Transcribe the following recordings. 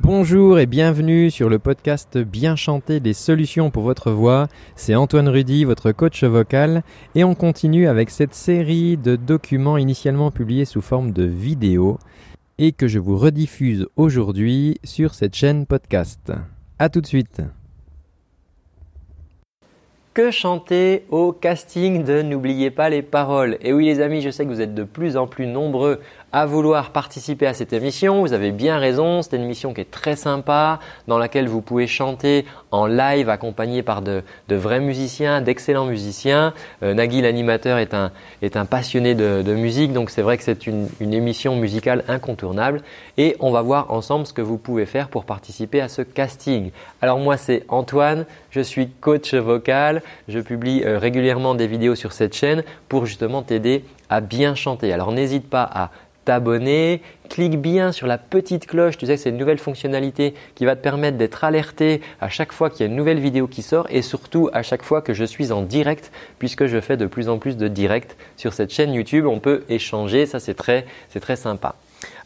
Bonjour et bienvenue sur le podcast Bien chanter des solutions pour votre voix. C'est Antoine Rudy, votre coach vocal, et on continue avec cette série de documents initialement publiés sous forme de vidéo et que je vous rediffuse aujourd'hui sur cette chaîne podcast. A tout de suite. Que chanter au casting de N'oubliez pas les paroles Et oui les amis, je sais que vous êtes de plus en plus nombreux à vouloir participer à cette émission. Vous avez bien raison, c'est une émission qui est très sympa, dans laquelle vous pouvez chanter en live accompagné par de, vrais musiciens, d'excellents musiciens. Euh, Nagui l'animateur est un, est un passionné de, musique, donc c'est vrai que c'est une, une émission musicale incontournable. Et on va voir ensemble ce que vous pouvez faire pour participer à ce casting. Alors moi c'est Antoine, je suis coach vocal, je publie euh, régulièrement des vidéos sur cette chaîne pour justement t'aider à bien chanter. Alors n'hésite pas à t'abonner, clique bien sur la petite cloche, tu sais que c'est une nouvelle fonctionnalité qui va te permettre d'être alerté à chaque fois qu'il y a une nouvelle vidéo qui sort et surtout à chaque fois que je suis en direct puisque je fais de plus en plus de directs sur cette chaîne YouTube, on peut échanger, ça c'est très, très sympa.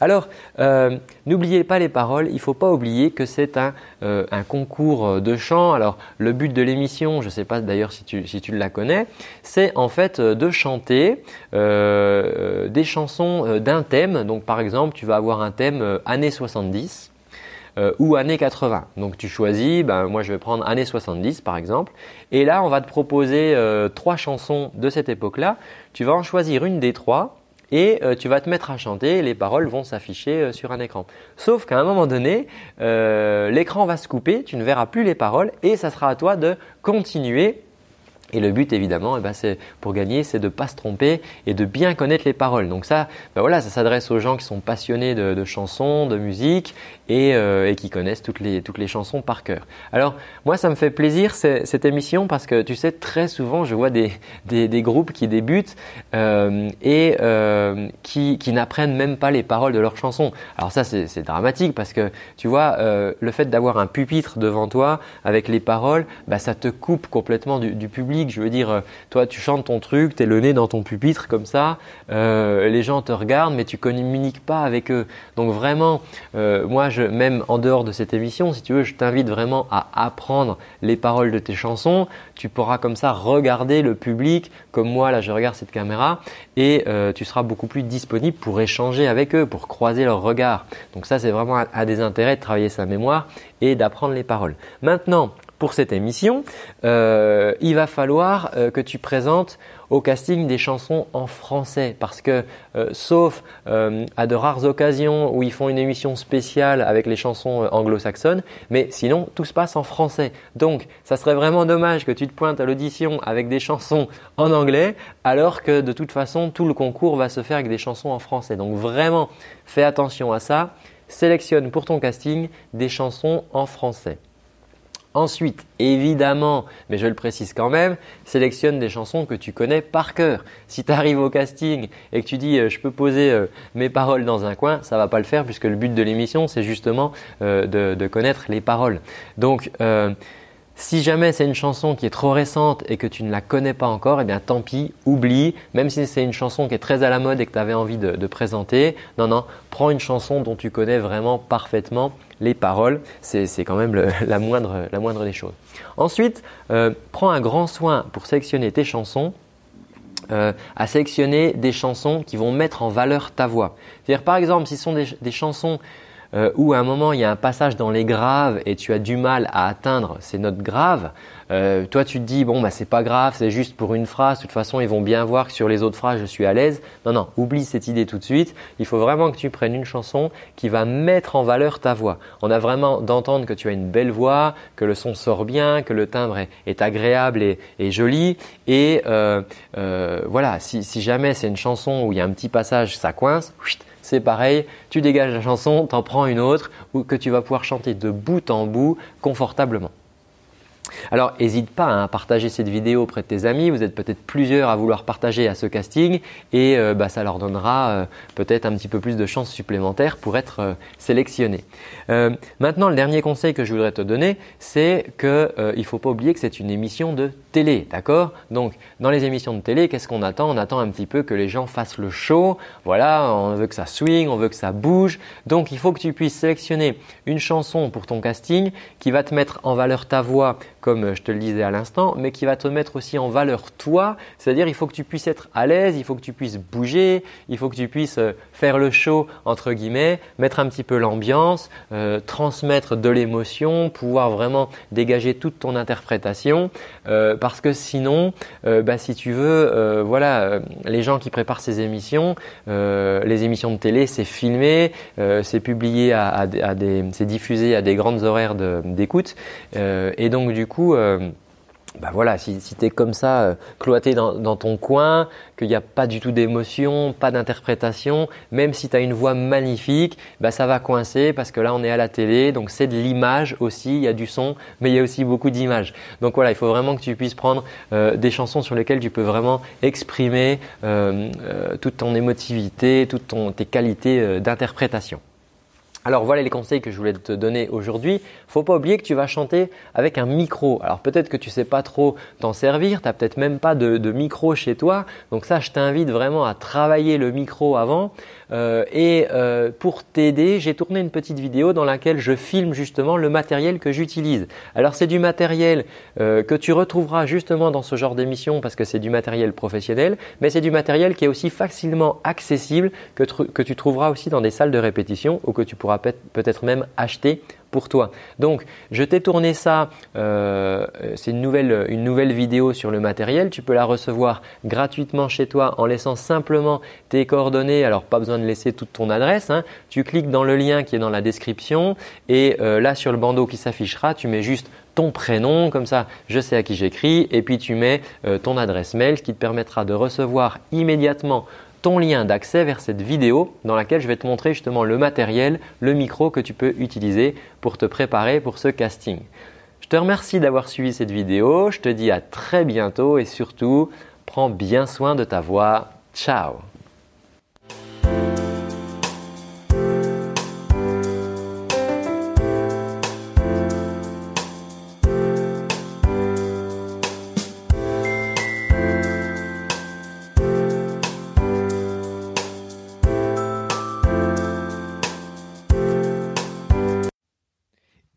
Alors, euh, n'oubliez pas les paroles, il ne faut pas oublier que c'est un, euh, concours de chant. Alors, le but de l'émission, je ne sais pas d'ailleurs si tu, la connais, c'est en fait euh, de chanter des chansons d'un thème. Donc, par exemple, tu vas avoir un thème années 70 ou années 80. Donc tu choisis, ben, moi je vais prendre années 70 par exemple, et là on va te proposer trois chansons de cette époque-là. Tu vas en choisir une des trois et euh, tu vas te mettre à chanter les paroles vont s'afficher euh, sur un écran. Sauf qu'à un moment donné, euh, l'écran va se couper, tu ne verras plus les paroles et ça sera à toi de continuer et le but, évidemment, eh ben, c'est pour gagner, c'est de ne pas se tromper et de bien connaître les paroles. Donc ça, ben voilà, ça s'adresse aux gens qui sont passionnés de, chansons, de musique euh, et, qui connaissent toutes les, toutes les chansons par cœur. Alors moi, ça me fait plaisir cette émission parce que tu sais, très souvent, je vois des, des, groupes qui débutent euh, et euh, qui, qui n'apprennent même pas les paroles de leurs chansons. Alors ça, c'est dramatique parce que tu vois, le fait d'avoir un pupitre devant toi avec les paroles, ben, ça te coupe complètement du, du public je veux dire, euh, toi, tu chantes ton truc, tu es le nez dans ton pupitre comme ça, euh, les gens te regardent, mais tu communiques pas avec eux. Donc vraiment, euh, moi, je, même en dehors de cette émission, si tu veux, je t'invite vraiment à apprendre les paroles de tes chansons. Tu pourras comme ça regarder le public, comme moi, là, je regarde cette caméra, et tu seras beaucoup plus disponible pour échanger avec eux, pour croiser leurs regards. Donc ça, c'est vraiment à des intérêts de travailler sa mémoire et d'apprendre les paroles. Maintenant, pour cette émission, euh, il va falloir euh, que tu présentes au casting des chansons en français parce que euh, sauf à de rares occasions où ils font une émission spéciale avec les chansons anglo-saxonnes, mais sinon tout se passe en français. Donc ça serait vraiment dommage que tu te pointes à l'audition avec des chansons en anglais alors que de toute façon tout le concours va se faire avec des chansons en français. Donc vraiment fais attention à ça. Sélectionne pour ton casting des chansons en français. Ensuite, évidemment, mais je le précise quand même, sélectionne des chansons que tu connais par cœur. Si tu arrives au casting et que tu dis euh, je peux poser euh, mes paroles dans un coin, ça va pas le faire puisque le but de l'émission c'est justement euh, de, connaître les paroles. Donc si jamais c'est une chanson qui est trop récente et que tu ne la connais pas encore, eh bien tant pis, oublie. Même si c'est une chanson qui est très à la mode et que tu avais envie de, présenter, non, non, prends une chanson dont tu connais vraiment parfaitement les paroles. C'est quand même la, moindre, des choses. Ensuite, euh, prends un grand soin pour sélectionner tes chansons. Euh, à sélectionner des chansons qui vont mettre en valeur ta voix. C'est-à-dire par exemple, si ce sont des chansons euh, où à un moment il y a un passage dans les graves et tu as du mal à atteindre ces notes graves, euh, toi tu te dis bon bah c'est pas grave, c'est juste pour une phrase, de toute façon ils vont bien voir que sur les autres phrases je suis à l'aise. Non non, oublie cette idée tout de suite. Il faut vraiment que tu prennes une chanson qui va mettre en valeur ta voix. On a vraiment d'entendre que tu as une belle voix, que le son sort bien, que le timbre est, agréable et, joli. Et euh, euh, voilà, si, si jamais c'est une chanson où il y a un petit passage, ça coince c'est pareil, tu dégages la chanson, t'en prends une autre ou que tu vas pouvoir chanter de bout en bout confortablement. Alors, n'hésite pas à partager cette vidéo auprès de tes amis. Vous êtes peut-être plusieurs à vouloir partager à ce casting et euh, bah, ça leur donnera euh, peut-être un petit peu plus de chances supplémentaires pour être euh, sélectionnés. maintenant, le dernier conseil que je voudrais te donner, c'est qu'il ne faut pas oublier que c'est une émission de télé, d'accord? Donc, dans les émissions de télé, qu'est-ce qu'on attend? On attend un petit peu que les gens fassent le show. Voilà, on veut que ça swing, on veut que ça bouge. Donc, il faut que tu puisses sélectionner une chanson pour ton casting qui va te mettre en valeur ta voix comme je te le disais à l'instant, mais qui va te mettre aussi en valeur toi. C'est-à-dire, il faut que tu puisses être à l'aise, il faut que tu puisses bouger, il faut que tu puisses euh, faire le show, entre guillemets, mettre un petit peu l'ambiance, euh, transmettre de l'émotion, pouvoir vraiment dégager toute ton interprétation. Euh, parce que sinon, bah, si tu veux, voilà, les gens qui préparent ces émissions, les émissions de télé, c'est filmé, c'est publié à, c'est diffusé à des grandes horaires d'écoute. et donc, du coup, euh, bah voilà, si, tu es comme ça, euh, cloîté dans, ton coin, qu'il n'y a pas du tout d'émotion, pas d'interprétation, même si tu as une voix magnifique, bah ça va coincer parce que là on est à la télé, donc c'est de l'image aussi, il y a du son, mais il y a aussi beaucoup d'images. Donc voilà, il faut vraiment que tu puisses prendre euh, des chansons sur lesquelles tu peux vraiment exprimer toute ton émotivité, toutes tes qualités d'interprétation. Alors voilà les conseils que je voulais te donner aujourd'hui. Faut pas oublier que tu vas chanter avec un micro. Alors peut-être que tu sais pas trop t'en servir, tu n'as peut-être même pas de, micro chez toi. Donc ça, je t'invite vraiment à travailler le micro avant. Euh, et euh, pour t'aider, j'ai tourné une petite vidéo dans laquelle je filme justement le matériel que j'utilise. Alors c'est du matériel euh, que tu retrouveras justement dans ce genre d'émission parce que c'est du matériel professionnel, mais c'est du matériel qui est aussi facilement accessible que, que tu trouveras aussi dans des salles de répétition ou que tu peut-être même acheter pour toi. Donc, je t'ai tourné ça, euh, c'est une nouvelle, une nouvelle vidéo sur le matériel. Tu peux la recevoir gratuitement chez toi en laissant simplement tes coordonnées. Alors, pas besoin de laisser toute ton adresse. Hein. Tu cliques dans le lien qui est dans la description et euh, là, sur le bandeau qui s'affichera, tu mets juste ton prénom, comme ça je sais à qui j'écris, et puis tu mets euh, ton adresse mail, qui te permettra de recevoir immédiatement lien d'accès vers cette vidéo dans laquelle je vais te montrer justement le matériel, le micro que tu peux utiliser pour te préparer pour ce casting. Je te remercie d'avoir suivi cette vidéo, je te dis à très bientôt et surtout, prends bien soin de ta voix. Ciao